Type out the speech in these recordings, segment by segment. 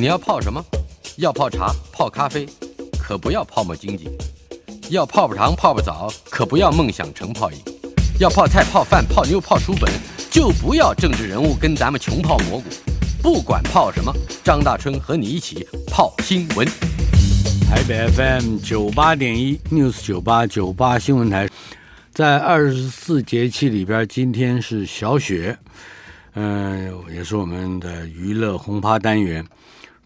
你要泡什么？要泡茶、泡咖啡，可不要泡沫经济；要泡泡糖、泡泡澡，可不要梦想成泡影；要泡菜、泡饭、泡妞、泡书本，就不要政治人物跟咱们穷泡蘑菇。不管泡什么，张大春和你一起泡新闻。台北 FM 九八点一 News 九八九八新闻台，在二十四节气里边，今天是小雪，嗯、也是我们的娱乐轰趴单元。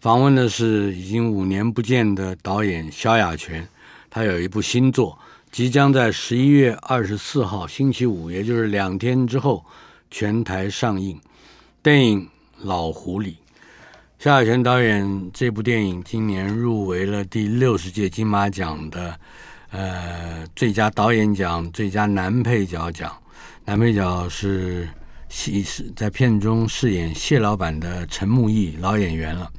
访问的是已经五年不见的导演萧亚全，他有一部新作，即将在十一月二十四号星期五，也就是两天之后全台上映。电影《老狐狸》，萧亚全导演这部电影今年入围了第六十届金马奖的呃最佳导演奖、最佳男配角奖。男配角是戏是在片中饰演谢老板的陈木易老演员了。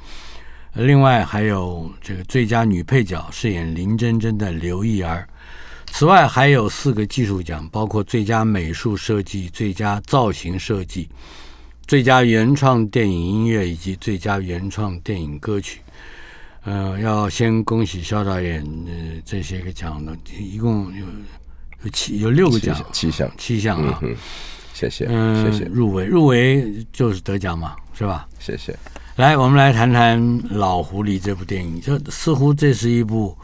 另外还有这个最佳女配角饰演林真真的刘意儿，此外还有四个技术奖，包括最佳美术设计、最佳造型设计、最佳原创电影音乐以及最佳原创电影歌曲。呃，要先恭喜肖导演，呃，这些个奖呢，一共有有七有六个奖，七项七项啊，嗯，谢谢，嗯，谢谢，入围入围就是得奖嘛，是吧？谢谢。来，我们来谈谈《老狐狸》这部电影。这似乎这是一部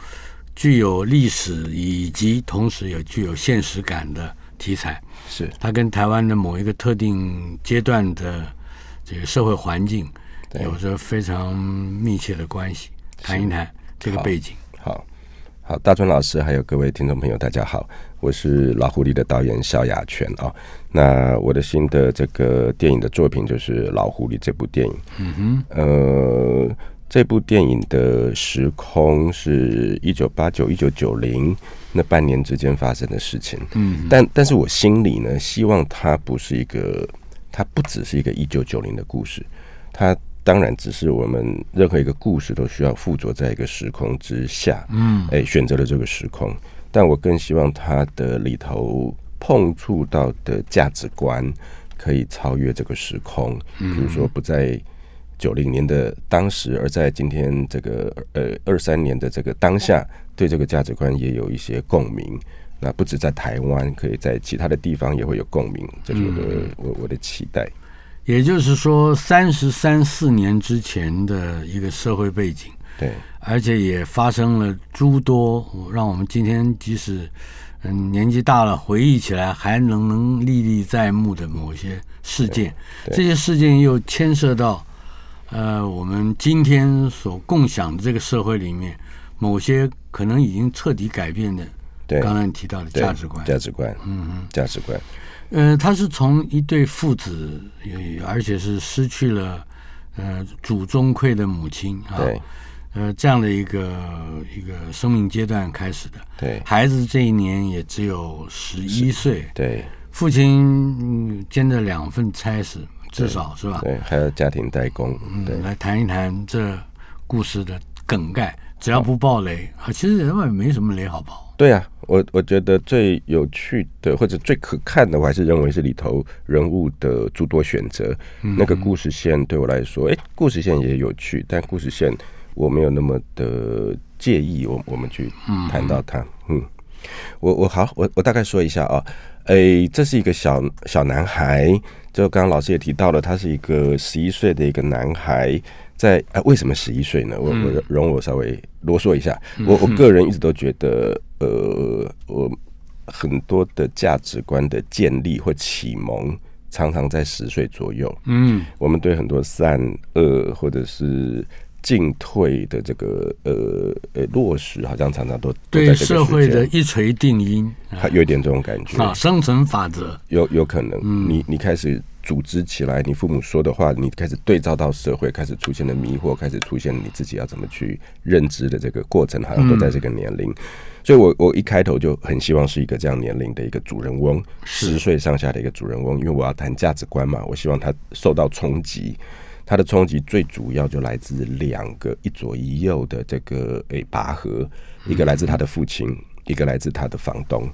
具有历史以及同时也具有现实感的题材。是它跟台湾的某一个特定阶段的这个社会环境有着非常密切的关系。谈一谈这个背景。好。好好，大春老师，还有各位听众朋友，大家好，我是老狐狸的导演萧亚全啊。那我的新的这个电影的作品就是《老狐狸》这部电影。嗯哼，呃，这部电影的时空是一九八九一九九零那半年之间发生的事情。嗯，但但是我心里呢，希望它不是一个，它不只是一个一九九零的故事，它。当然，只是我们任何一个故事都需要附着在一个时空之下，嗯，哎，选择了这个时空。但我更希望它的里头碰触到的价值观可以超越这个时空，比如说不在九零年的当时，而在今天这个呃二三年的这个当下，对这个价值观也有一些共鸣。那不止在台湾，可以在其他的地方也会有共鸣，这是我的我我的期待。也就是说，三十三四年之前的一个社会背景，对，而且也发生了诸多让我们今天即使嗯年纪大了回忆起来还能能历历在目的某些事件，这些事件又牵涉到呃我们今天所共享的这个社会里面某些可能已经彻底改变的，对，刚才你提到的价值观，价值观，嗯嗯，价值观。呃，他是从一对父子，而且是失去了呃祖宗愧的母亲啊，对，呃这样的一个一个生命阶段开始的。对，孩子这一年也只有十一岁。对，父亲兼着两份差事，至少是吧？对，还有家庭代工。对，嗯、来谈一谈这故事的梗概，只要不爆雷啊，其实人外没什么雷好爆。对啊，我我觉得最有趣的或者最可看的，我还是认为是里头人物的诸多选择。嗯、那个故事线对我来说，哎，故事线也有趣，但故事线我没有那么的介意。我我们去谈到它，嗯，嗯，我我好，我我大概说一下啊，哎，这是一个小小男孩，就刚刚老师也提到了，他是一个十一岁的一个男孩。在啊，为什么十一岁呢？我我容我稍微啰嗦一下。嗯、我我个人一直都觉得，呃，我很多的价值观的建立或启蒙，常常在十岁左右。嗯，我们对很多善恶或者是进退的这个呃呃落实，好像常常都对社会的一锤定音，还有点这种感觉啊，生存法则有有可能。嗯、你你开始组织起来，你父母说的话，你开始对照到社会，开始出现了迷惑，开始出现了你自己要怎么去认知的这个过程，好像都在这个年龄。嗯、所以我我一开头就很希望是一个这样年龄的一个主人翁，十岁上下的一个主人翁，因为我要谈价值观嘛，我希望他受到冲击。他的冲击最主要就来自两个一左一右的这个诶拔河，一个来自他的父亲，一个来自他的房东。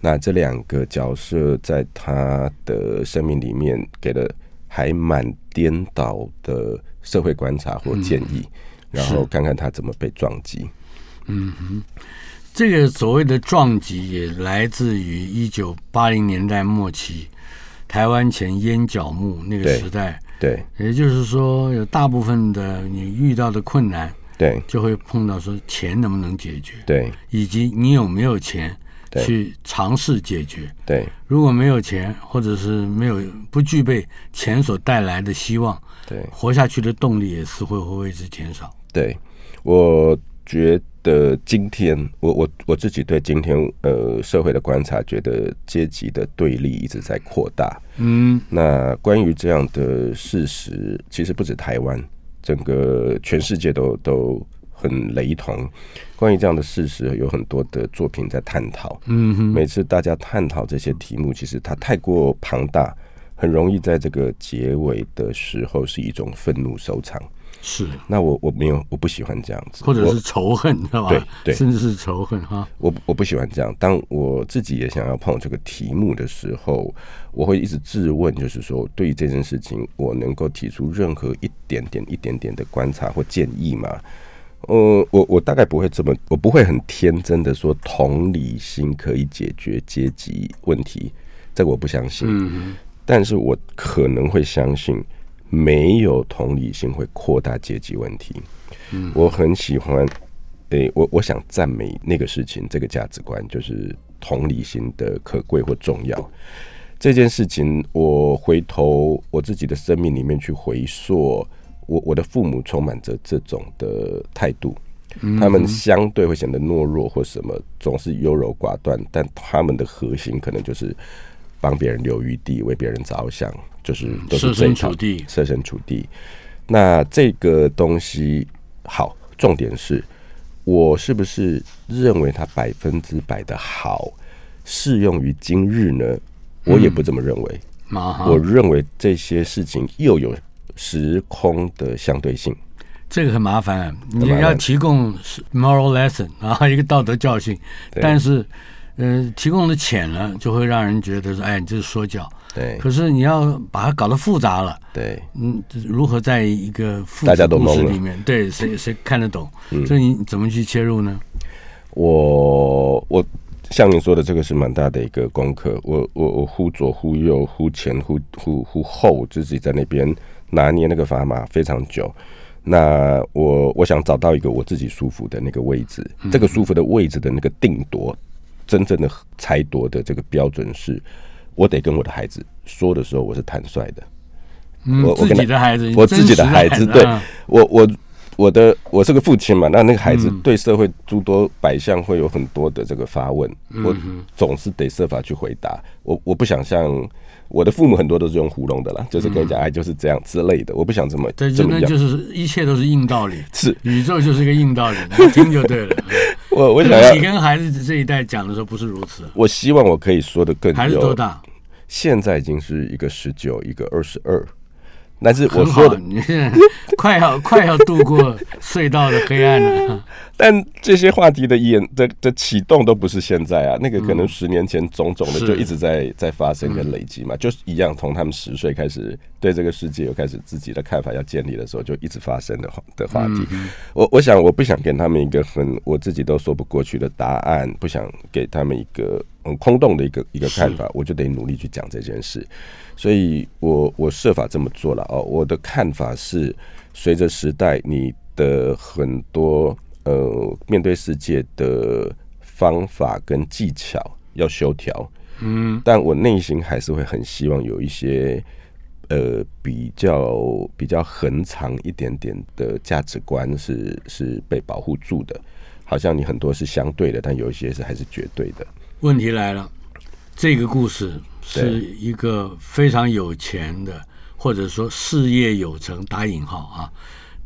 那这两个角色在他的生命里面给了还蛮颠倒的社会观察或建议，然后看看他怎么被撞击。嗯哼，这个所谓的撞击也来自于一九八零年代末期台湾前烟角木那个时代。对，也就是说，有大部分的你遇到的困难，对，就会碰到说钱能不能解决，对，以及你有没有钱去尝试解决，对。如果没有钱，或者是没有不具备钱所带来的希望，对，活下去的动力也是会会为之减少。对，我觉得今天，我我我自己对今天呃社会的观察，觉得阶级的对立一直在扩大。嗯，那关于这样的事实，其实不止台湾，整个全世界都都很雷同。关于这样的事实，有很多的作品在探讨。嗯哼，每次大家探讨这些题目，其实它太过庞大，很容易在这个结尾的时候是一种愤怒收场。是，那我我没有，我不喜欢这样子，或者是仇恨，知道吧？对对，甚至是仇恨哈。我我不喜欢这样。当我自己也想要碰这个题目的时候，我会一直质问，就是说，对于这件事情，我能够提出任何一点点、一点点的观察或建议吗？呃，我我大概不会这么，我不会很天真的说同理心可以解决阶级问题，这个我不相信。嗯，但是我可能会相信。没有同理心会扩大阶级问题。嗯，我很喜欢，诶，我我想赞美那个事情，这个价值观就是同理心的可贵或重要。这件事情，我回头我自己的生命里面去回溯，我我的父母充满着这种的态度，他们相对会显得懦弱或什么，总是优柔寡断，但他们的核心可能就是。帮别人留余地，为别人着想，就是都是设身处地，设身处地。那这个东西好，重点是我是不是认为它百分之百的好，适用于今日呢？我也不这么认为。嗯、我认为这些事情又有时空的相对性，这个很麻烦、啊。你要提供 moral lesson 啊，一个道德教训，但是。呃，提供的浅了，就会让人觉得说，哎，你这是说教。对。可是你要把它搞得复杂了。对。嗯，如何在一个复杂的故事里面，对，谁谁看得懂？嗯。所以你怎么去切入呢？我我像你说的，这个是蛮大的一个功课。我我我忽左忽右，忽前忽忽忽后，自己在那边拿捏那个砝码非常久。那我我想找到一个我自己舒服的那个位置，嗯、这个舒服的位置的那个定夺。真正的裁夺的这个标准是，我得跟我的孩子说的时候，我是坦率的。嗯，我自己的孩子，我自己的孩子，对我我。我的我是个父亲嘛，那那个孩子对社会诸多百项会有很多的这个发问，嗯、我总是得设法去回答。我我不想像我的父母很多都是用糊弄的啦，就是跟你讲哎就是这样之类的，我不想这么对，这么样，就是一切都是硬道理，是宇宙就是一个硬道理，你听就对了。我我想要你跟孩子这一代讲的时候不是如此，我希望我可以说的更孩子多大？现在已经是一个十九，一个二十二。但是我说的，你 快要 快要度过隧道的黑暗了。但这些话题的演的的启动都不是现在啊，那个可能十年前种种的就一直在在发生跟累积嘛，就是一样，从他们十岁开始对这个世界有开始自己的看法要建立的时候，就一直发生的话的话题。我我想我不想给他们一个很我自己都说不过去的答案，不想给他们一个很空洞的一个一个看法，我就得努力去讲这件事。所以我我设法这么做了哦。我的看法是，随着时代，你的很多呃面对世界的方法跟技巧要修调，嗯，但我内心还是会很希望有一些呃比较比较恒长一点点的价值观是是被保护住的。好像你很多是相对的，但有一些是还是绝对的。问题来了，这个故事。是一个非常有钱的，或者说事业有成（打引号啊）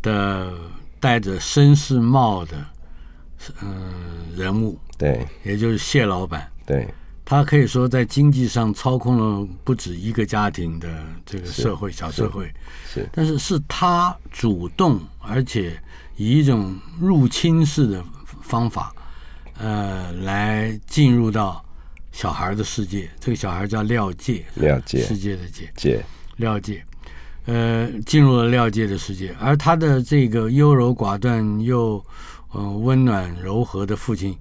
的戴着绅士帽的嗯、呃、人物，对，也就是谢老板，对，他可以说在经济上操控了不止一个家庭的这个社会小社会，是，是。但是是他主动，而且以一种入侵式的方法，呃，来进入到。小孩的世界，这个小孩叫廖界，廖界，世界的界，界，廖界，呃，进入了廖界的世界，而他的这个优柔寡断又呃温暖柔和的父亲，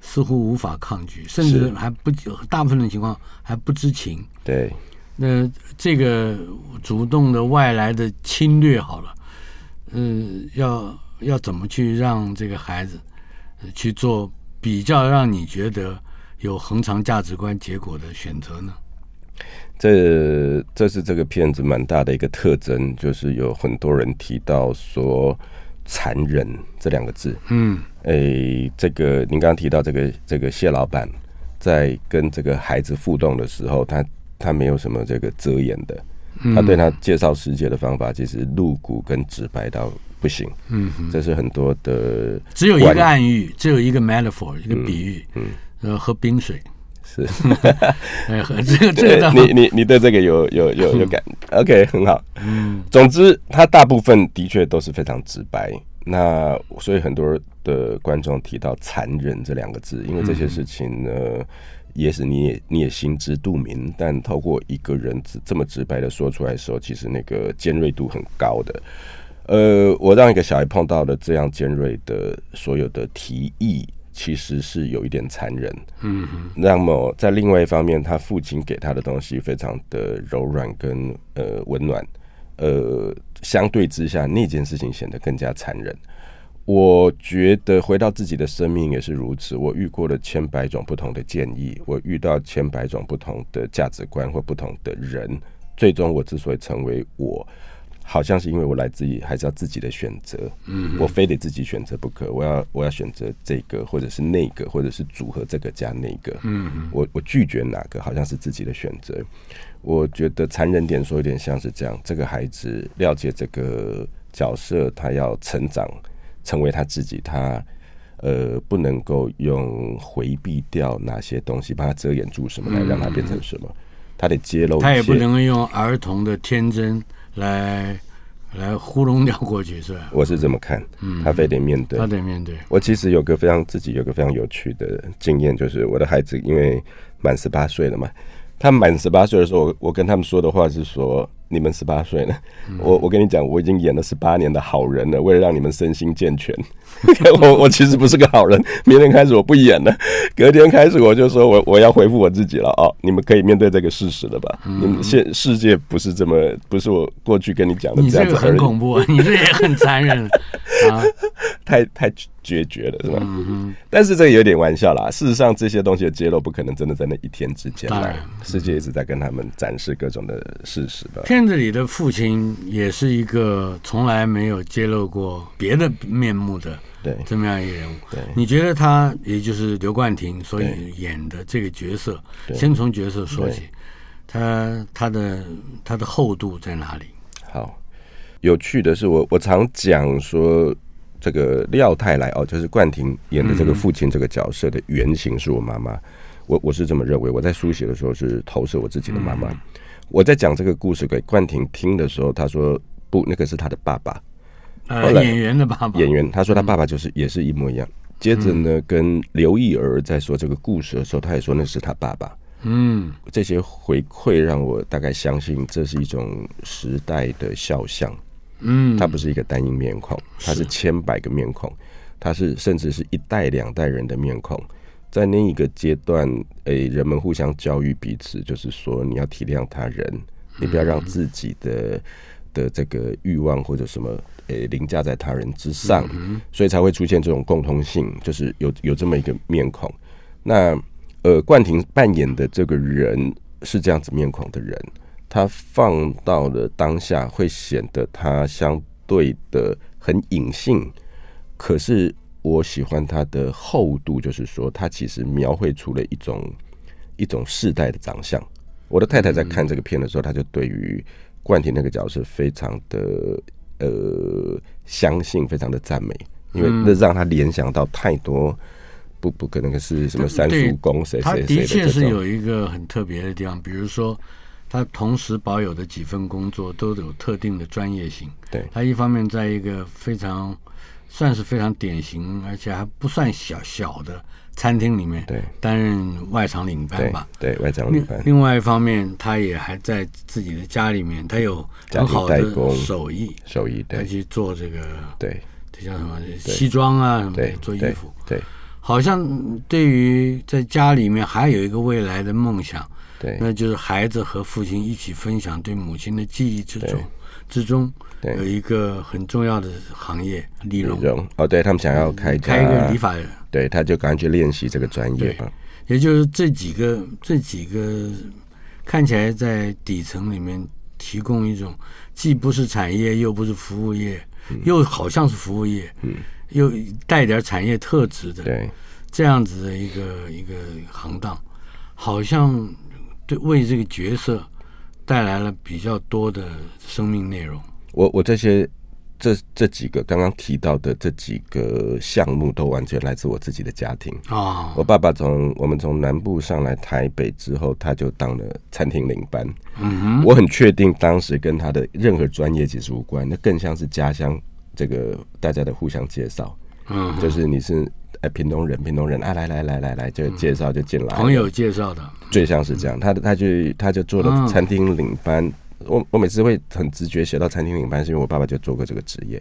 似乎无法抗拒，甚至还不大部分的情况还不知情。对，那这个主动的外来的侵略，好了，嗯、呃，要要怎么去让这个孩子去做比较，让你觉得。有恒常价值观结果的选择呢？这这是这个片子蛮大的一个特征，就是有很多人提到说“残忍”这两个字。嗯，诶，这个您刚刚提到这个这个谢老板在跟这个孩子互动的时候，他他没有什么这个遮掩的，他对他介绍世界的方法其实露骨跟直白到不行。嗯，这是很多的，只有一个暗喻，只有一个 metaphor，一个比喻。嗯。喝冰水是，哎，喝这个这个，你你你对这个有有有有感？OK，很好。嗯，总之，他大部分的确都是非常直白。那所以很多的观众提到“残忍”这两个字，因为这些事情呢，也许你也你也心知肚明，但透过一个人直这么直白的说出来的时候，其实那个尖锐度很高的。呃，我让一个小孩碰到了这样尖锐的所有的提议。其实是有一点残忍，嗯哼。那么在另外一方面，他父亲给他的东西非常的柔软跟呃温暖，呃，相对之下那件事情显得更加残忍。我觉得回到自己的生命也是如此。我遇过了千百种不同的建议，我遇到千百种不同的价值观或不同的人，最终我之所以成为我。好像是因为我来自于还是要自己的选择，嗯，我非得自己选择不可。我要我要选择这个，或者是那个，或者是组合这个加那个，嗯，我我拒绝哪个，好像是自己的选择。我觉得残忍点说，有点像是这样：这个孩子了解这个角色，他要成长，成为他自己，他呃不能够用回避掉哪些东西，把他遮掩住什么，来让他变成什么，他得揭露。他也不能用儿童的天真。来，来糊弄掉过去是吧？我是这么看，嗯，他非得面对，他得面对。我其实有个非常自己有个非常有趣的经验，就是我的孩子因为满十八岁了嘛，他满十八岁的时候，我我跟他们说的话是说。你们十八岁了，我我跟你讲，我已经演了十八年的好人了，为了让你们身心健全。我我其实不是个好人，明天开始我不演了，隔天开始我就说我我要回复我自己了哦，你们可以面对这个事实了吧？嗯、你们现世界不是这么，不是我过去跟你讲的这样子。你这个很恐怖，你这也很残忍 啊，太太决绝了是吧？嗯哼。但是这个有点玩笑啦，事实上这些东西的揭露不可能真的在那一天之间来，世界一直在跟他们展示各种的事实吧。片子里的父亲也是一个从来没有揭露过别的面目的，对这么样一个人物。对，你觉得他也就是刘冠廷所演的这个角色，先从角色说起，他他的他的厚度在哪里？好，有趣的是我，我我常讲说，这个廖泰来哦，就是冠廷演的这个父亲这个角色的原型是我妈妈。我我是这么认为，我在书写的时候是投射我自己的妈妈。嗯我在讲这个故事给冠廷听的时候，他说不，那个是他的爸爸，呃，演员的爸爸。演员他说他爸爸就是也是一模一样。接着呢，跟刘意儿在说这个故事的时候，他也说那是他爸爸。嗯，这些回馈让我大概相信这是一种时代的肖像。嗯，他不是一个单一面孔，他是千百个面孔，他是甚至是一代两代人的面孔。在那一个阶段，诶、欸，人们互相教育彼此，就是说你要体谅他人，你不要让自己的的这个欲望或者什么诶、欸、凌驾在他人之上，所以才会出现这种共通性，就是有有这么一个面孔。那呃，冠廷扮演的这个人是这样子面孔的人，他放到了当下会显得他相对的很隐性，可是。我喜欢它的厚度，就是说，它其实描绘出了一种一种世代的长相。我的太太在看这个片的时候，她就对于冠廷那个角色非常的呃相信，非常的赞美，因为那让她联想到太多不不可能是什么三叔公谁谁谁的。他的确是有一个很特别的地方，比如说他同时保有的几份工作都有特定的专业性。对，他一方面在一个非常算是非常典型，而且还不算小小的。餐厅里面，对，担任外场领班吧，对，对外场领班。另外一方面，他也还在自己的家里面，他有很好的手艺，手艺，对，他去做这个，对，这叫什么西装啊什么的，做衣服，对。好像对于在家里面还有一个未来的梦想，对，那就是孩子和父亲一起分享对母亲的记忆之中之中。对，有一个很重要的行业，理容。哦，对他们想要开开一个理发人，对，他就赶紧去练习这个专业。也就是这几个这几个看起来在底层里面提供一种既不是产业又不是服务业，嗯、又好像是服务业，嗯，又带点产业特质的，对，这样子的一个一个行当，好像对为这个角色带来了比较多的生命内容。我我这些这这几个刚刚提到的这几个项目都完全来自我自己的家庭啊！我爸爸从我们从南部上来台北之后，他就当了餐厅领班。嗯哼，我很确定当时跟他的任何专业其实无关，那更像是家乡这个大家的互相介绍。嗯，就是你是哎屏东人，屏东人啊，来来来来来就介绍就进来，朋友介绍的，最像是这样。他他就他就做了餐厅领班。我我每次会很直觉写到餐厅领班，是因为我爸爸就做过这个职业。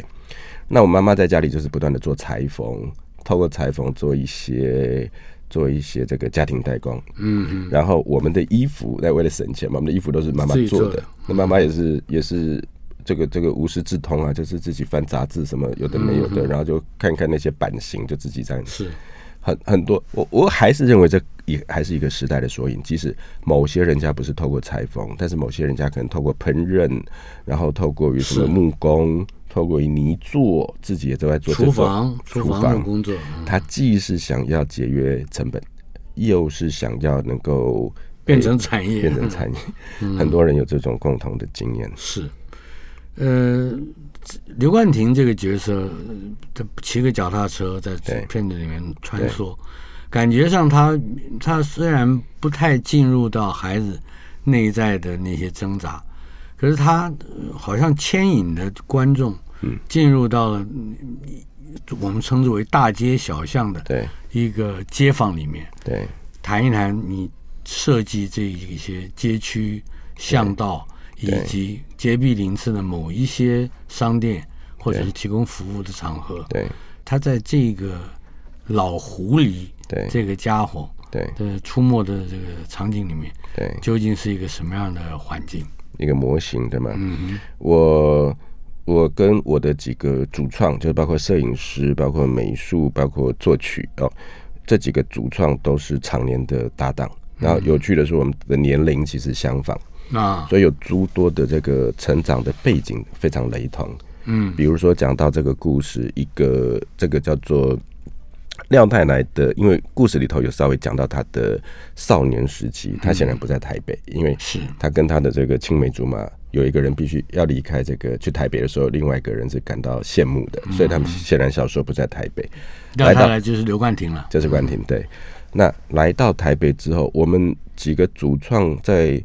那我妈妈在家里就是不断的做裁缝，透过裁缝做一些做一些这个家庭代工。嗯嗯。然后我们的衣服，那为了省钱嘛，我们的衣服都是妈妈做的。那妈妈也是也是这个这个无师自通啊，就是自己翻杂志什么有的没有的，然后就看看那些版型，就自己这样。是。很很多，我我还是认为这也还是一个时代的缩影。即使某些人家不是透过裁缝，但是某些人家可能透过烹饪，然后透过于什么木工，透过于泥作，自己也都在做厨房厨房工作。他既是想要节约成本，又是想要能够变成产业，变成产业。很多人有这种共同的经验。是，呃。刘冠廷这个角色，他骑个脚踏车在片子里面穿梭，感觉上他他虽然不太进入到孩子内在的那些挣扎，可是他好像牵引的观众进入到了我们称之为大街小巷的一个街坊里面，对，谈一谈你设计这一些街区巷道。以及结缔鳞次的某一些商店，或者是提供服务的场合，对，他在这个老狐狸，对这个家伙，对的出没的这个场景里面，对，究竟是一个什么样的环境？一个模型，对吗？嗯哼，我我跟我的几个主创，就是包括摄影师、包括美术、包括作曲哦，这几个主创都是常年的搭档。然后有趣的是，我们的年龄其实相仿。啊，所以有诸多的这个成长的背景非常雷同，嗯，比如说讲到这个故事，一个这个叫做廖太来的，因为故事里头有稍微讲到他的少年时期，他显然不在台北，因为是他跟他的这个青梅竹马有一个人必须要离开这个去台北的时候，另外一个人是感到羡慕的，所以他们显然小时候不在台北。廖太来就是刘冠廷了，就是冠廷。对，那来到台北之后，我们几个主创在。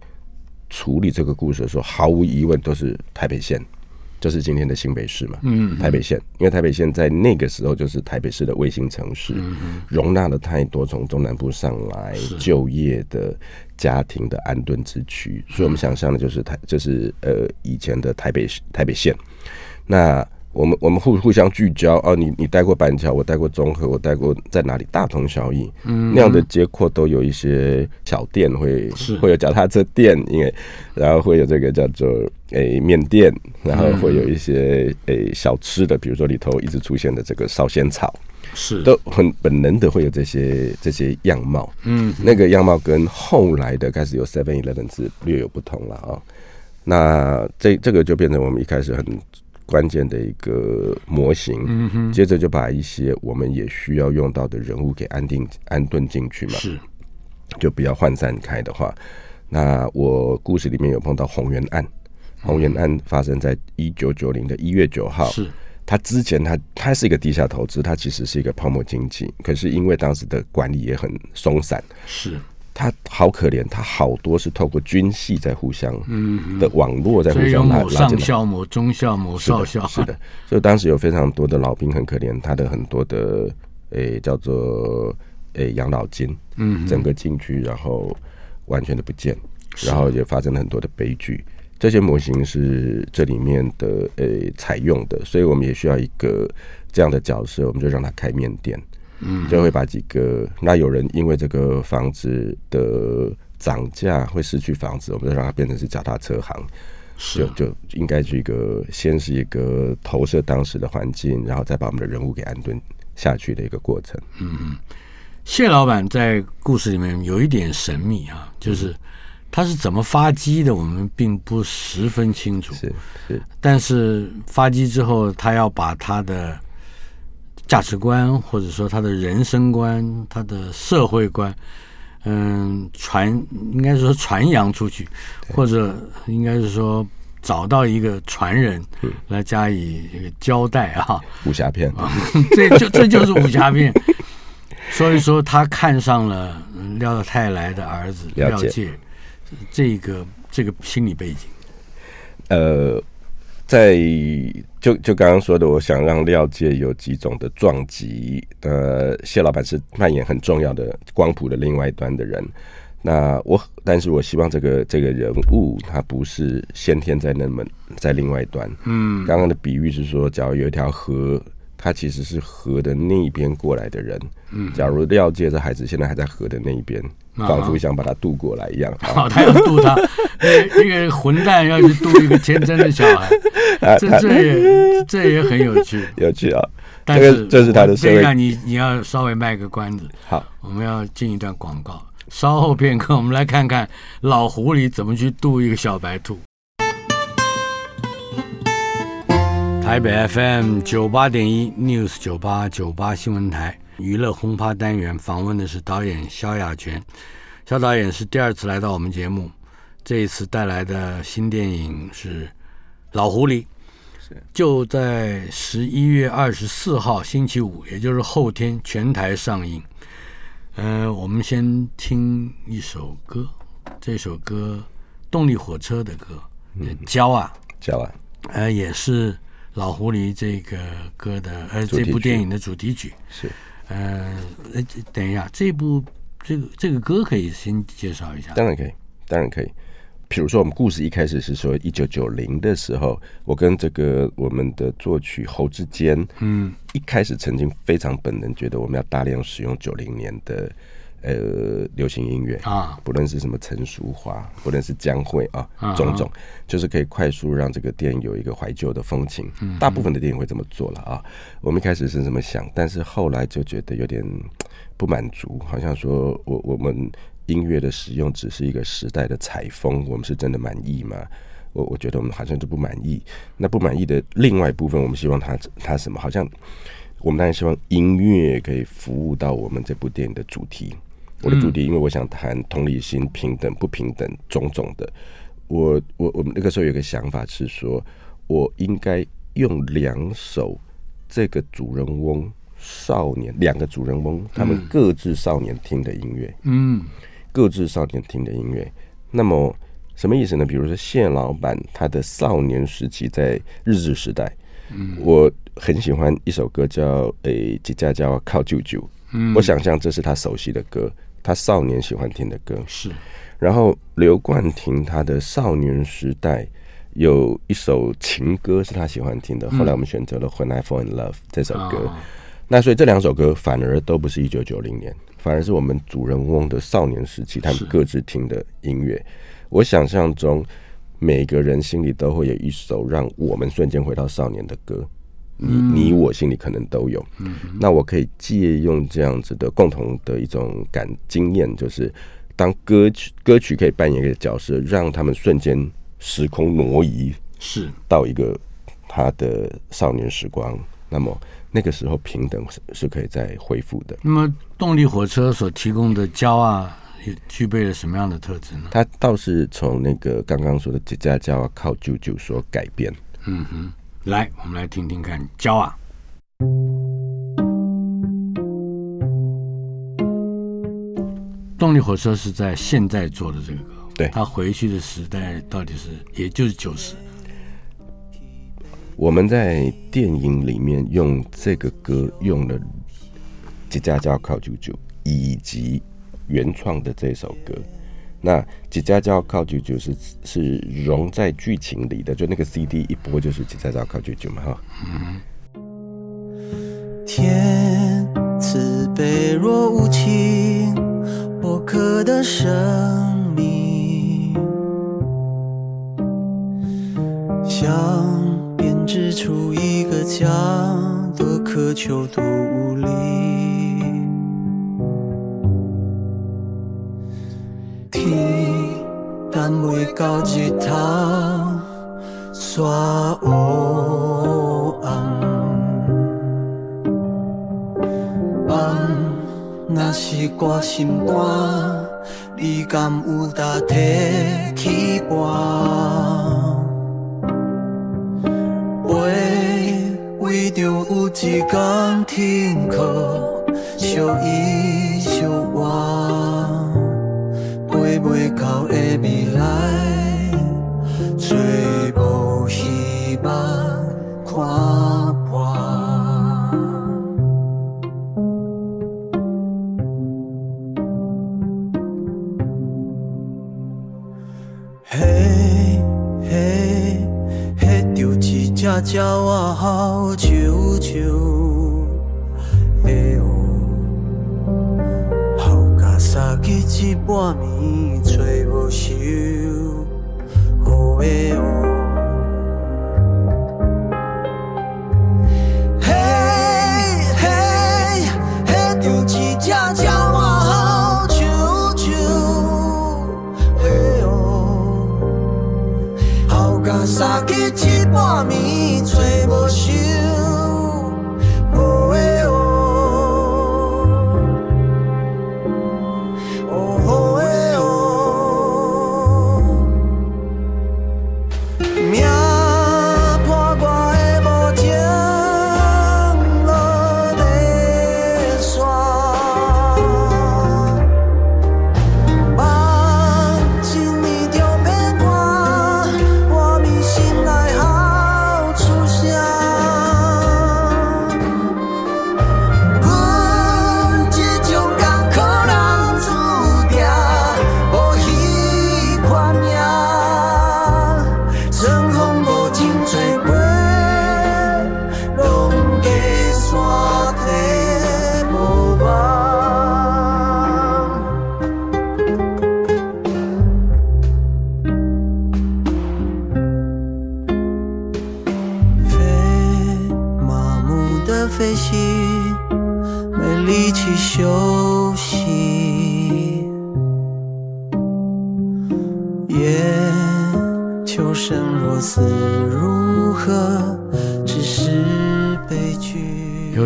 处理这个故事的时候，毫无疑问都是台北县，就是今天的新北市嘛。嗯，台北县，因为台北县在那个时候就是台北市的卫星城市，容纳了太多从中南部上来就业的家庭的安顿之区，所以我们想象的就是台，就是呃以前的台北台北县。那我们我们互互相聚焦哦，你你待过板桥，我待过中和，我待过在哪里，大同小异。嗯，那样的街廓都有一些小店会，会会有脚踏车店，因为 然后会有这个叫做诶面店，然后会有一些诶小吃的，比如说里头一直出现的这个烧仙草，是都很本能的会有这些这些样貌。嗯，那个样貌跟后来的开始有 Seven Eleven 是略有不同了啊。那这这个就变成我们一开始很。关键的一个模型，嗯哼，接着就把一些我们也需要用到的人物给安定安顿进去嘛，是，就不要涣散开的话，那我故事里面有碰到红源案，红源案发生在一九九零的一月九号。是，他之前他他是一个地下投资，他其实是一个泡沫经济，可是因为当时的管理也很松散，是。他好可怜，他好多是透过军系在互相的网络在互相拉拉进来。上校、某中校、某少校，是的，所以当时有非常多的老兵很可怜，他的很多的诶、欸、叫做诶养、欸、老金，嗯，整个进去然后完全的不见，然后也发生了很多的悲剧。这些模型是这里面的诶采、欸、用的，所以我们也需要一个这样的角色，我们就让他开面店。嗯，就会把几个，那有人因为这个房子的涨价会失去房子，我们就让它变成是脚踏车行，是就就应该是一个先是一个投射当时的环境，然后再把我们的人物给安顿下去的一个过程。嗯，谢老板在故事里面有一点神秘啊，就是他是怎么发机的，我们并不十分清楚。是是，但是发机之后，他要把他的。价值观，或者说他的人生观、他的社会观，嗯，传应该是说传扬出去，或者应该是说找到一个传人来加以一个交代啊。武侠片啊，这就这就是武侠片。所以说他看上了廖太来的儿子廖介，这个这个心理背景，呃。在就就刚刚说的，我想让廖界有几种的撞击。呃，谢老板是扮演很重要的光谱的另外一端的人。那我，但是我希望这个这个人物他不是先天在那么在另外一端。嗯，刚刚的比喻是说，假如有一条河。他其实是河的那一边过来的人。嗯，假如廖介这孩子现在还在河的那一边，仿佛想把他渡过来一样。好，他要渡他，一个混蛋要去渡一个天真的小孩，这这也这也很有趣，有趣啊。但是这是他的。这样你你要稍微卖个关子。好，我们要进一段广告，稍后片刻，我们来看看老狐狸怎么去渡一个小白兔。台北 FM 九八点一 News 九八九八新闻台娱乐轰趴单元访问的是导演萧亚全，萧导演是第二次来到我们节目，这一次带来的新电影是《老狐狸》，就在十一月二十四号星期五，也就是后天全台上映。嗯、呃，我们先听一首歌，这首歌动力火车的歌，嗯，焦啊焦啊，呃，也是。老狐狸这个歌的呃，这部电影的主题曲是呃，等一下，这部这个这个歌可以先介绍一下。当然可以，当然可以。比如说，我们故事一开始是说一九九零的时候，我跟这个我们的作曲侯志坚，嗯，一开始曾经非常本能觉得我们要大量使用九零年的。呃，流行音乐啊，不论是什么陈淑樺，不论是江蕙啊，啊，种种，就是可以快速让这个电影有一个怀旧的风情。嗯，大部分的电影会这么做了啊。我们一开始是这么想，但是后来就觉得有点 不满足，好像说我我们音乐的使用只是一个时代的采风，我们是真的满意吗？我我觉得我们好像就不满意。那不满意的另外一部分，我们希望它它什么？好像我们当然希望音乐可以服务到我们这部电影的主题。我的主题，因为我想谈同理心、平等、不平等种种的。我我我们那个时候有个想法是说，我应该用两首这个主人翁少年两个主人翁他们各自少年听的音乐，嗯，各自少年听的音乐。那么什么意思呢？比如说谢老板他的少年时期在日治时代，嗯，我很喜欢一首歌叫《诶几家叫靠舅舅》，嗯，我想象这是他熟悉的歌。他少年喜欢听的歌。是，然后刘冠廷他的少年时代有一首情歌是他喜欢听的，后来我们选择了《When I Fall in Love》这首歌，那所以这两首歌反而都不是一九九零年，反而是我们主人翁的少年时期他们各自听的音乐。我想象中每个人心里都会有一首让我们瞬间回到少年的歌。你你我心里可能都有，那我可以借用这样子的共同的一种感经验，就是当歌曲歌曲可以扮演一个角色，让他们瞬间时空挪移，是到一个他的少年时光，那么那个时候平等是是可以再恢复的。那么动力火车所提供的胶啊，也具备了什么样的特质呢？他倒是从那个刚刚说的“几家教啊靠舅舅”所改变。嗯哼，来，我们来听听看，教啊。动力火车是在现在做的这个歌，对，他回去的时代到底是也就是九十。我们在电影里面用这个歌用了《吉家教靠舅舅》，以及原创的这首歌。那《几家教靠舅舅》是是融在剧情里的，就那个 CD 一播就是《几家教靠舅舅》嘛，哈。天慈悲若无情。我刻的生命，想编织出一个家，多渴求多无力。天但未到日头，煞乌暗。梦若是挂心肝，你敢有胆提起半？为为着有一天停靠，相依相偎，袂到的未来，找无希望，看破。嘿嘿，嘿，就一只鸟，我好笑笑。三更一半暝找无休，哦哎呦，嘿嘿嘿，丢几家叫我好舅舅，哎呦，好甲三更一半暝。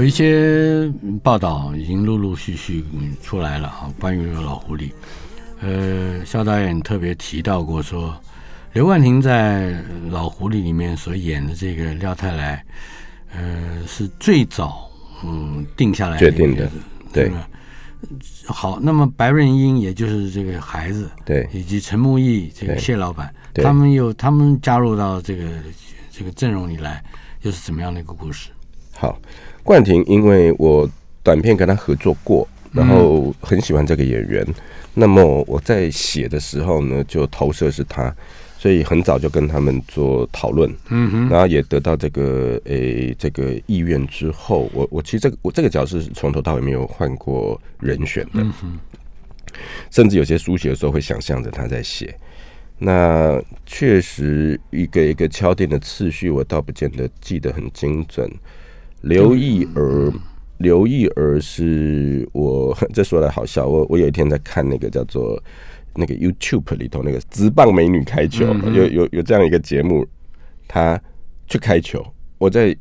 一些报道已经陆陆续续出来了啊，关于老狐狸。呃，肖导演特别提到过说，刘冠廷在老狐狸里面所演的这个廖太来，呃，是最早嗯定下来的决定的，对。好，那么白润英也就是这个孩子，对，以及陈木易这个谢老板，他们又他们加入到这个这个阵容里来，又是怎么样的一个故事？好。冠廷，因为我短片跟他合作过，然后很喜欢这个演员，嗯、那么我在写的时候呢，就投射是他，所以很早就跟他们做讨论，嗯哼，然后也得到这个诶这个意愿之后，我我其实这个我这个角色是从头到尾没有换过人选的，嗯哼，甚至有些书写的时候会想象着他在写，那确实一个一个敲定的次序，我倒不见得记得很精准。刘意儿，刘意儿是我 这说来好笑，我我有一天在看那个叫做那个 YouTube 里头那个直棒美女开球，有有有这样一个节目，她去开球，我在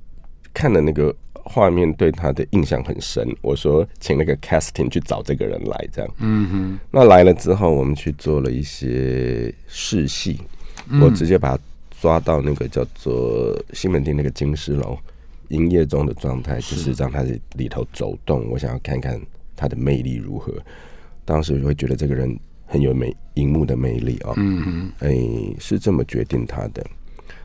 看了那个画面，对他的印象很深。我说，请那个 casting 去找这个人来，这样。嗯哼。那来了之后，我们去做了一些试戏，我直接把他抓到那个叫做西门町那个金狮楼营业中的状态，就是让他在里头走动。我想要看看他的魅力如何。当时就会觉得这个人很有美荧幕的魅力啊。嗯嗯。哎，是这么决定他的。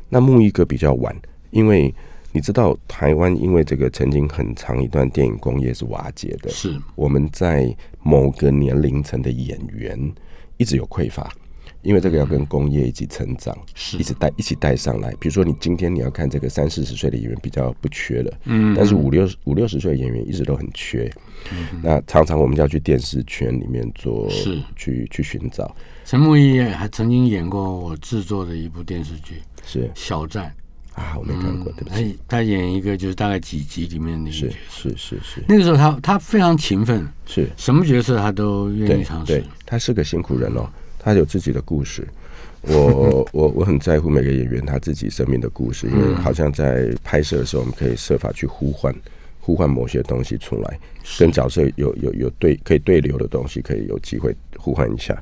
那木一哥比较晚，因为你知道台湾因为这个曾经很长一段电影工业是瓦解的，是我们在某个年龄层的演员一直有匮乏，因为这个要跟工业一起成长，是一直带一起带上来。比如说你今天你要看这个三四十岁的演员比较不缺了，嗯，但是五六五六十岁的演员一直都很缺，嗯，那常常我们就要去电视圈里面做，是去去寻找。陈木易还曾经演过我制作的一部电视剧。是小站啊，我没看过。对不起，他他演一个就是大概几集里面的那个角色，是是是。那个时候他他非常勤奋，是什么角色他都愿意尝试。他是个辛苦人哦，他有自己的故事。我 我我很在乎每个演员他自己生命的故事，因为好像在拍摄的时候，我们可以设法去呼唤呼唤某些东西出来，跟角色有有有对可以对流的东西，可以有机会呼唤一下。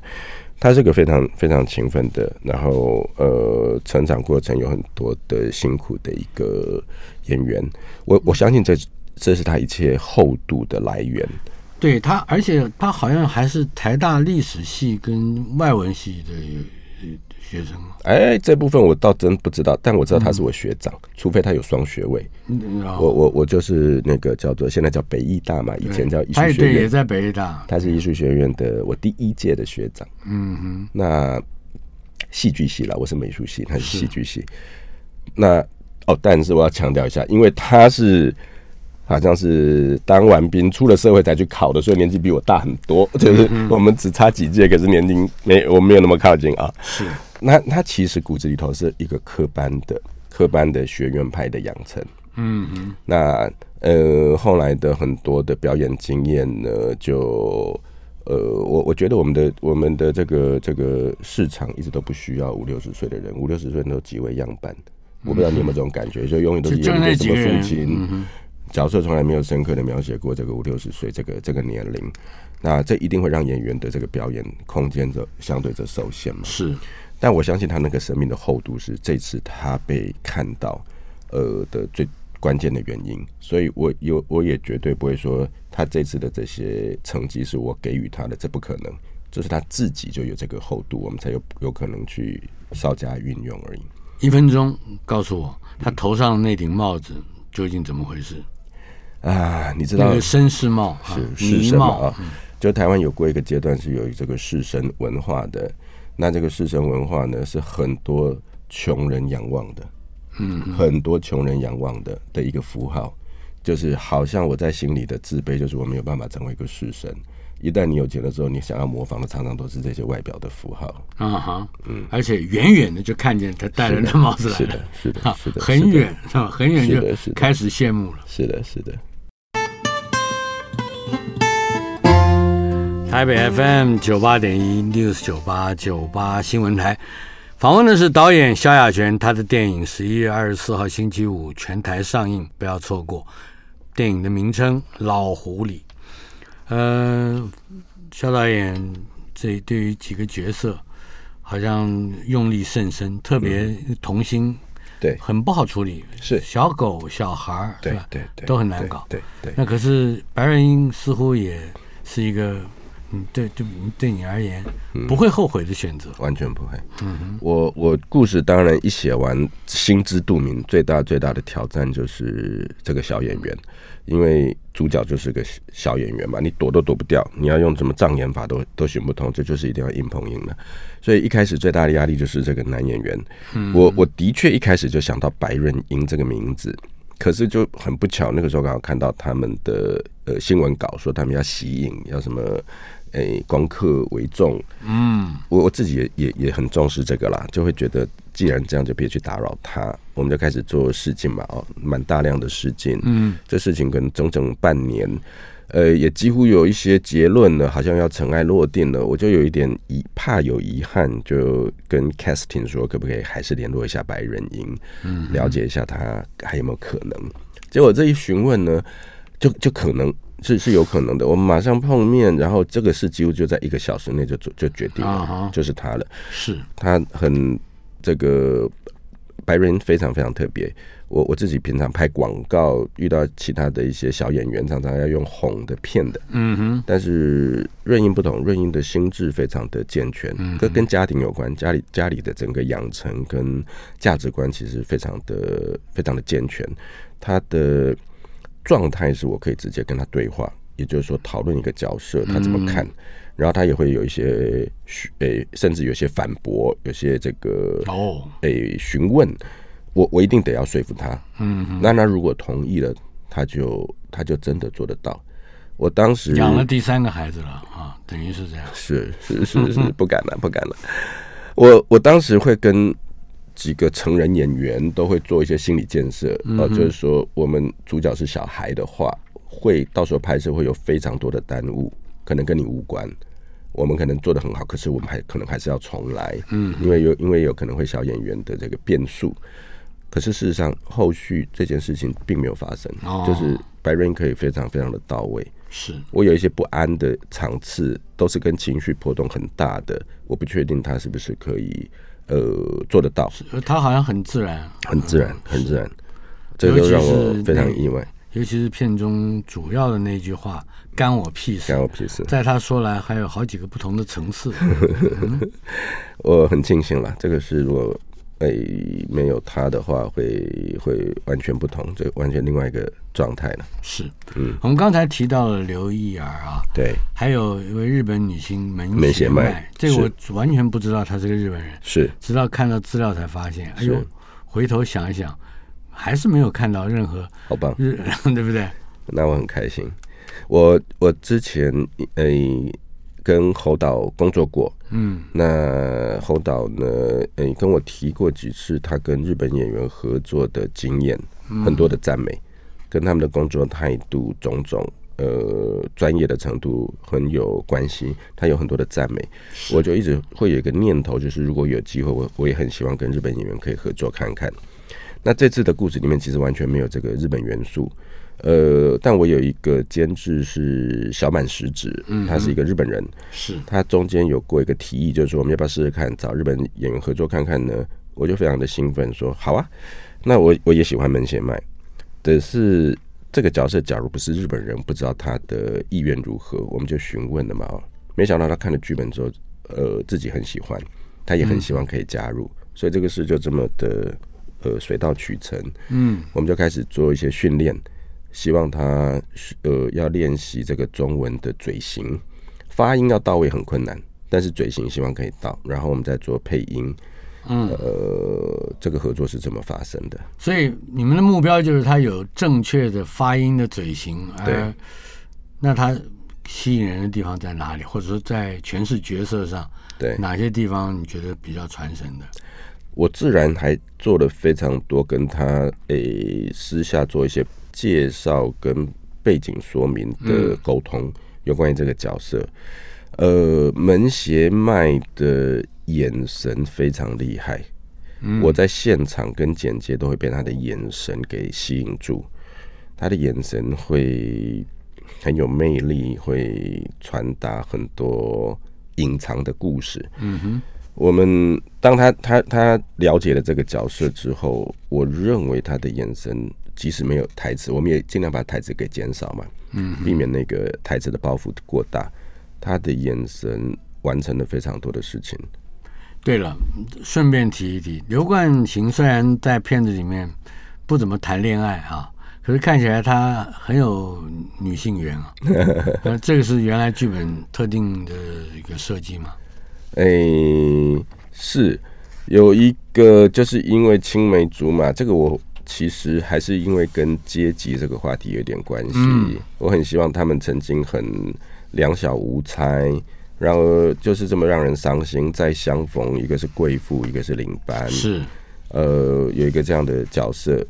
他是个非常非常勤奋的，然后呃，成长过程有很多的辛苦的一个演员。我我相信这这是他一切厚度的来源。对他，而且他好像还是台大历史系跟外文系的。学生哎，这部分我倒真不知道，但我知道他是我学长，嗯、除非他有双学位。嗯、我我我就是那个叫做现在叫北艺大嘛，以前叫艺术学院，对，也在北艺大，他是艺术学院的我第一届的学长。嗯哼，那戏剧系啦，我是美术系，他是戏剧系。那哦，但是我要强调一下，因为他是。好像是当完兵出了社会才去考的，所以年纪比我大很多。就是我们只差几届，可是年龄没我没有那么靠近啊。是，那他其实骨子里头是一个科班的科班的学院派的养成。嗯嗯。那呃后来的很多的表演经验呢，就呃我我觉得我们的我们的这个这个市场一直都不需要五六十岁的人，五六十岁都极为样板。我不知道你有没有这种感觉，就永远都是演一个什么父亲。角色从来没有深刻的描写过这个五六十岁这个这个年龄，那这一定会让演员的这个表演空间的相对的受限嘛。是，但我相信他那个生命的厚度是这次他被看到呃的最关键的原因，所以我有我也绝对不会说他这次的这些成绩是我给予他的，这不可能，就是他自己就有这个厚度，我们才有有可能去稍加运用而已。一分钟告诉我，他头上那顶帽子究竟怎么回事？啊，你知道绅士帽是士绅嘛？啊，就台湾有过一个阶段是有这个士绅文化的，那这个士绅文化呢，是很多穷人仰望的，嗯，很多穷人仰望的的一个符号，就是好像我在心里的自卑，就是我没有办法成为一个士绅。一旦你有钱了之后，你想要模仿的常常都是这些外表的符号，啊哈，嗯，而且远远的就看见他戴了那帽子来了，是的，是的，是的，很远是吧？很远就开始羡慕了，是的，是的。台北 FM 九八点一 News 九八九八新闻台，访问的是导演萧亚轩，他的电影十一月二十四号星期五全台上映，不要错过。电影的名称《老狐狸》。呃，萧导演这对于几个角色，好像用力甚深，特别童星，对，很不好处理。是小狗、小孩儿，对吧？对对，都很难搞。对对。那可是白润英似乎也是一个。嗯，对对，对你而言不会后悔的选择，完全不会。嗯哼，我我故事当然一写完，心知肚明，最大最大的挑战就是这个小演员，因为主角就是个小演员嘛，你躲都躲不掉，你要用什么障眼法都都行不通，这就是一定要硬碰硬的。所以一开始最大的压力就是这个男演员。嗯，我我的确一开始就想到白润英这个名字，可是就很不巧，那个时候刚好看到他们的呃新闻稿，说他们要吸引，要什么。诶，功课为重，嗯，我我自己也也也很重视这个啦，就会觉得既然这样，就别去打扰他，我们就开始做试镜嘛，哦，蛮大量的试镜，嗯，这事情可能整整半年，呃，也几乎有一些结论了，好像要尘埃落定了，我就有一点遗怕有遗憾，就跟 casting 说，可不可以还是联络一下白人英，嗯，了解一下他还有没有可能。结果这一询问呢，就就可能是是有可能的。我们马上碰面，然后这个事几乎就在一个小时内就就就决定了，uh. 就是他了。是他很这个白人非常非常特别。我我自己平常拍广告，遇到其他的一些小演员，常常要用哄的骗的。嗯哼。但是润英不同，润英的心智非常的健全，跟跟家庭有关，家里家里的整个养成跟价值观其实非常的非常的健全。他的状态是我可以直接跟他对话，也就是说讨论一个角色他怎么看，然后他也会有一些诶，甚至有些反驳，有些这个哦诶询问。我我一定得要说服他，嗯哼，那他如果同意了，他就他就真的做得到。我当时养了第三个孩子了啊，等于是这样，是是是是，不敢了不敢了。我我当时会跟几个成人演员都会做一些心理建设，呃、嗯，就是说我们主角是小孩的话，会到时候拍摄会有非常多的耽误，可能跟你无关。我们可能做的很好，可是我们还可能还是要重来，嗯，因为有因为有可能会小演员的这个变数。可是事实上，后续这件事情并没有发生，哦、就是白瑞可以非常非常的到位。是我有一些不安的场次，都是跟情绪波动很大的，我不确定他是不是可以呃做得到。他好像很自然，很自然，很自然，这个都让我非常意外。尤其是片中主要的那句话“干我屁事”，干我屁事，在他说来还有好几个不同的层次。嗯、我很庆幸了，这个是如果。哎，没有他的话会，会会完全不同，这完全另外一个状态了。是，嗯，我们刚才提到了刘意儿啊，对，还有一位日本女星门脇麦，这个我完全不知道她是个日本人，是，直到看到资料才发现。哎呦，是回头想一想，还是没有看到任何好棒，日，对不对？那我很开心。我我之前哎。跟侯导工作过，嗯，那侯导呢？诶，跟我提过几次他跟日本演员合作的经验，很多的赞美，跟他们的工作态度种种，呃，专业的程度很有关系。他有很多的赞美，我就一直会有一个念头，就是如果有机会，我我也很希望跟日本演员可以合作看看。那这次的故事里面其实完全没有这个日本元素。呃，但我有一个监制是小满实子，嗯，他是一个日本人，是他中间有过一个提议，就是说我们要不要试试看找日本演员合作看看呢？我就非常的兴奋，说好啊。那我我也喜欢门前麦，但是这个角色假如不是日本人，不知道他的意愿如何，我们就询问了嘛。没想到他看了剧本之后，呃，自己很喜欢，他也很希望可以加入，嗯、所以这个事就这么的呃水到渠成，嗯，我们就开始做一些训练。希望他呃要练习这个中文的嘴型发音要到位很困难，但是嘴型希望可以到，然后我们再做配音。嗯，呃，这个合作是怎么发生的。所以你们的目标就是他有正确的发音的嘴型。对。那他吸引人的地方在哪里？或者说在诠释角色上，对哪些地方你觉得比较传神的？我自然还做了非常多跟他诶、欸、私下做一些。介绍跟背景说明的沟通，有关于这个角色，呃，门邪麦的眼神非常厉害，我在现场跟剪接都会被他的眼神给吸引住，他的眼神会很有魅力，会传达很多隐藏的故事。嗯哼，我们当他他他了解了这个角色之后，我认为他的眼神。即使没有台词，我们也尽量把台词给减少嘛，嗯，避免那个台词的包袱过大。他的眼神完成了非常多的事情。对了，顺便提一提，刘冠廷虽然在片子里面不怎么谈恋爱啊，可是看起来他很有女性缘啊。那 这个是原来剧本特定的一个设计吗？哎，是有一个，就是因为青梅竹马，这个我。其实还是因为跟阶级这个话题有点关系。嗯、我很希望他们曾经很两小无猜，然而就是这么让人伤心，再相逢，一个是贵妇，一个是领班，是呃有一个这样的角色。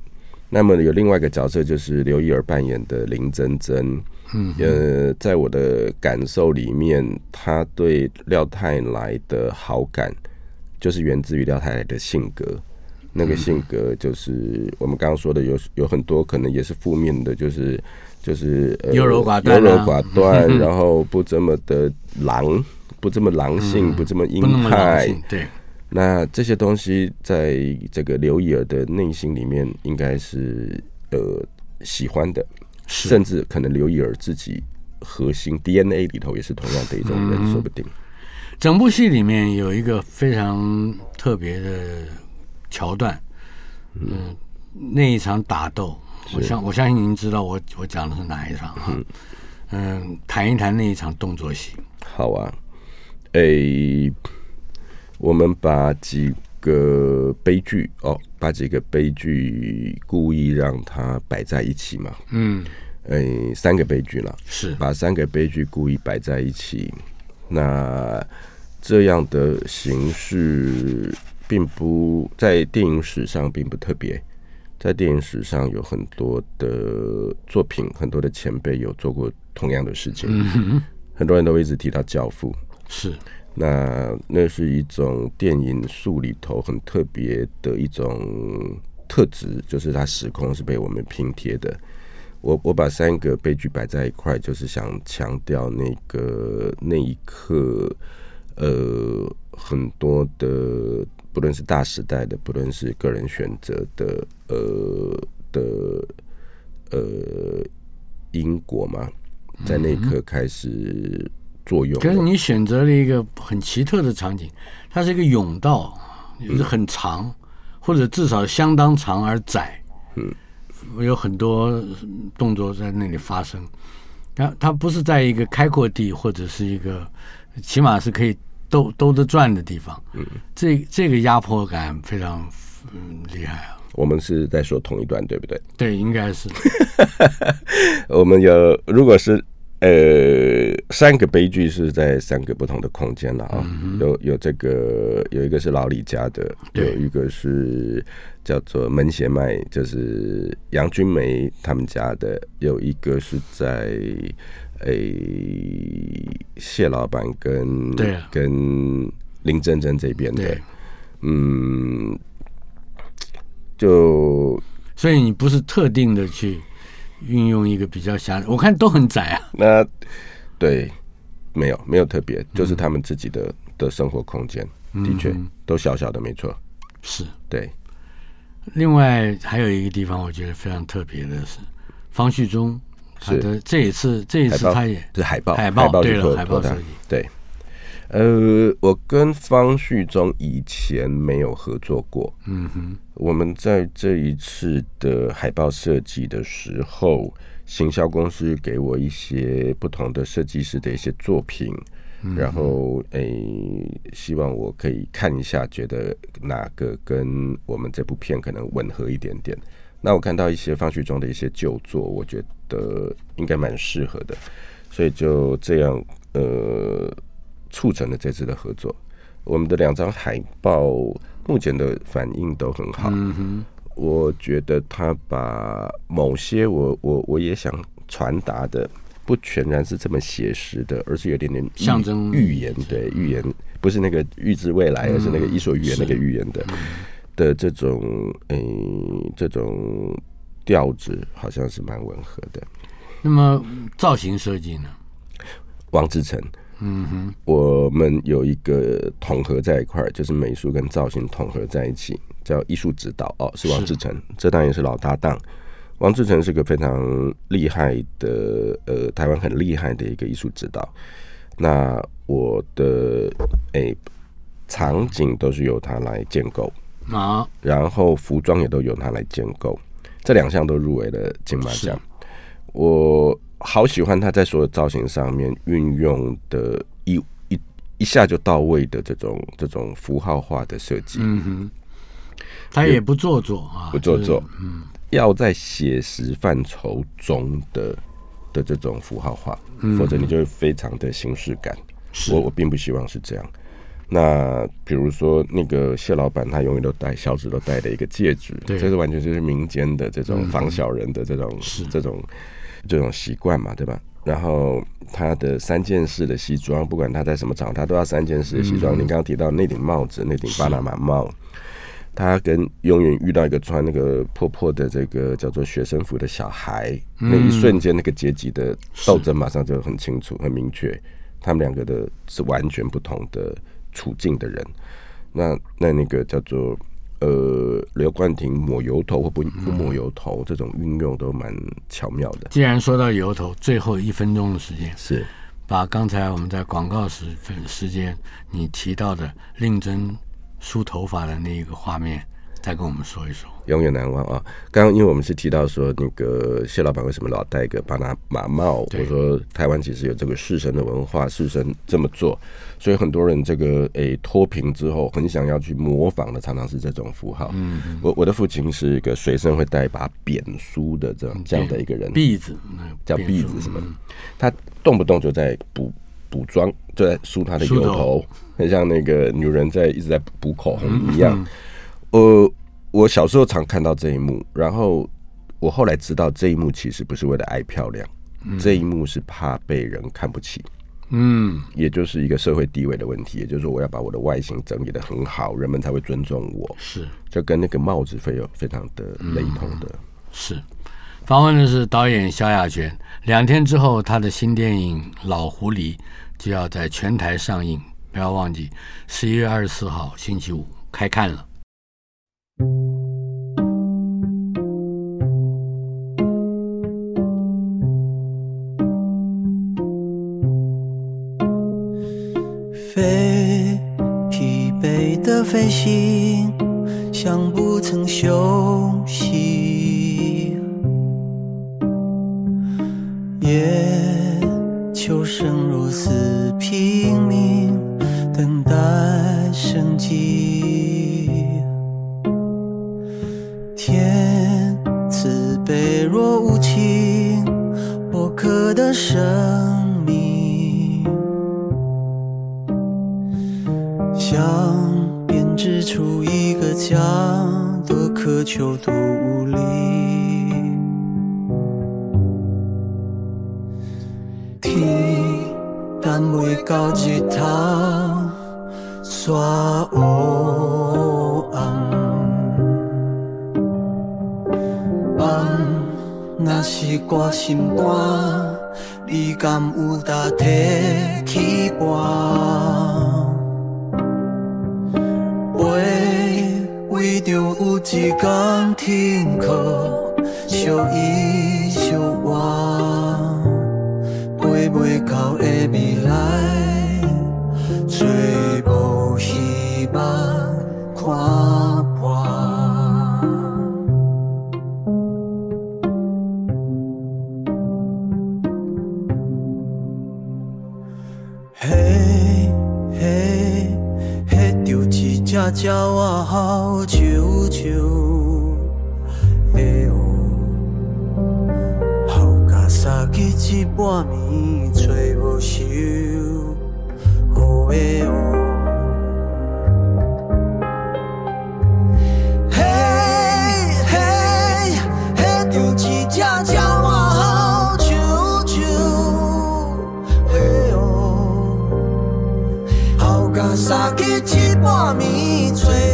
那么有另外一个角色就是刘一儿扮演的林珍珍。嗯，呃，在我的感受里面，他对廖太来的好感，就是源自于廖太来的性格。那个性格就是我们刚刚说的有有很多可能也是负面的，就是就是、呃、优柔寡断、啊，优柔寡断，然后不这么的狼，不这么狼性，嗯、不这么鹰派，对。那这些东西在这个刘以尔的内心里面，应该是呃喜欢的，甚至可能刘以尔自己核心 DNA 里头也是同样的一种人，嗯、说不定。整部戏里面有一个非常特别的桥段，嗯，那一场打斗，我相我相信您知道我我讲的是哪一场哈，嗯，谈一谈那一场动作戏。好啊，诶。我们把几个悲剧哦，把几个悲剧故意让它摆在一起嘛。嗯，诶，三个悲剧了，是把三个悲剧故意摆在一起。那这样的形式并不在电影史上并不特别，在电影史上有很多的作品，很多的前辈有做过同样的事情。嗯，很多人都一直提到《教父》，是。那那是一种电影术里头很特别的一种特质，就是它时空是被我们拼贴的。我我把三个悲剧摆在一块，就是想强调那个那一刻，呃，很多的不论是大时代的，不论是个人选择的，呃的呃因果嘛，在那一刻开始。作用。可是你选择了一个很奇特的场景，它是一个甬道，就是很长，嗯、或者至少相当长而窄。嗯，有很多动作在那里发生。它它不是在一个开阔地，或者是一个起码是可以兜兜着转的地方。嗯，这这个压迫感非常嗯厉害啊。我们是在说同一段，对不对？对，应该是。我们有，如果是。呃，三个悲剧是在三个不同的空间了啊，嗯、有有这个有一个是老李家的，有一个是叫做门胁麦，就是杨君梅他们家的，有一个是在诶谢老板跟对、啊、跟林真真这边的，嗯，就所以你不是特定的去。运用一个比较狭，我看都很窄啊。那对，没有没有特别，就是他们自己的、嗯、的生活空间，的确、嗯、都小小的，没错。是对。另外还有一个地方，我觉得非常特别的是方旭中，他的这一次这一次他也是海报海报对了海报设计对。呃，我跟方旭中以前没有合作过。嗯哼，我们在这一次的海报设计的时候，行销公司给我一些不同的设计师的一些作品，嗯、然后诶，希望我可以看一下，觉得哪个跟我们这部片可能吻合一点点。那我看到一些方旭中的一些旧作，我觉得应该蛮适合的，所以就这样，呃。促成了这次的合作，我们的两张海报目前的反应都很好。嗯哼，我觉得他把某些我我我也想传达的，不全然是这么写实的，而是有点点象征预言。对，预言不是那个预知未来，而是那个伊索寓言那个预言的的这种诶这种调子，好像是蛮吻合的。那么造型设计呢？王志成。嗯哼，我们有一个统合在一块儿，就是美术跟造型统合在一起，叫艺术指导哦，是王志成，这当然也是老搭档。王志成是个非常厉害的，呃，台湾很厉害的一个艺术指导。那我的诶场景都是由他来建构啊，然后服装也都由他来建构，这两项都入围了金马奖。我。好喜欢他在所有造型上面运用的一一一下就到位的这种这种符号化的设计。嗯哼，他也不做作啊，不做作。嗯，要在写实范畴中的的这种符号化，否则你就会非常的形式感。我我并不希望是这样。那比如说那个谢老板，他永远都戴小指都戴的一个戒指，这是完全就是民间的这种防小人的这种是这种。这种习惯嘛，对吧？然后他的三件式的西装，不管他在什么场合，他都要三件式的西装。你刚刚提到那顶帽子，那顶巴拿马帽，他跟永远遇到一个穿那个破破的这个叫做学生服的小孩，嗯、那一瞬间那个阶级的斗争马上就很清楚、很明确。他们两个的是完全不同的处境的人。那那那个叫做呃刘冠廷抹油头或不不抹油头，这种运用都蛮巧妙的。既然说到油头，最后一分钟的时间是把刚才我们在广告时分时间你提到的令真梳头发的那一个画面，再跟我们说一说。永远难忘啊！刚刚因为我们是提到说，那个谢老板为什么老戴个巴拿马帽？或者说台湾其实有这个式神的文化，式神这么做，所以很多人这个诶脱贫之后很想要去模仿的，常常是这种符号。嗯，嗯，我我的父亲是一个随身会带一把扁梳的这样这样的一个人，篦子叫篦子什么？他动不动就在补补妆，就在梳他的油头，很像那个女人在一直在补口红一样。呃。我小时候常看到这一幕，然后我后来知道这一幕其实不是为了爱漂亮，嗯、这一幕是怕被人看不起，嗯，也就是一个社会地位的问题，也就是说我要把我的外形整理的很好，人们才会尊重我，是，就跟那个帽子非有非常的雷同的。嗯、是，访问的是导演萧亚轩，两天之后他的新电影《老狐狸》就要在全台上映，不要忘记十一月二十四号星期五开看了。飞，疲惫的飞行，像不曾休息。夜，秋生如死拼命，等待生机。生命想编织出一个家，多渴求，多无力。天单位到日头山乌暗，暗那是我心肝。你敢有胆提起我？为着有一天停靠，相依相偎，飞袂到的未来，最无希望看一只鸟仔好。一半暝吹无休，雨的雨。嘿嘿，迄着一只鸟仔好啾啾，嘿哦，雨甲洒去一半暝吹。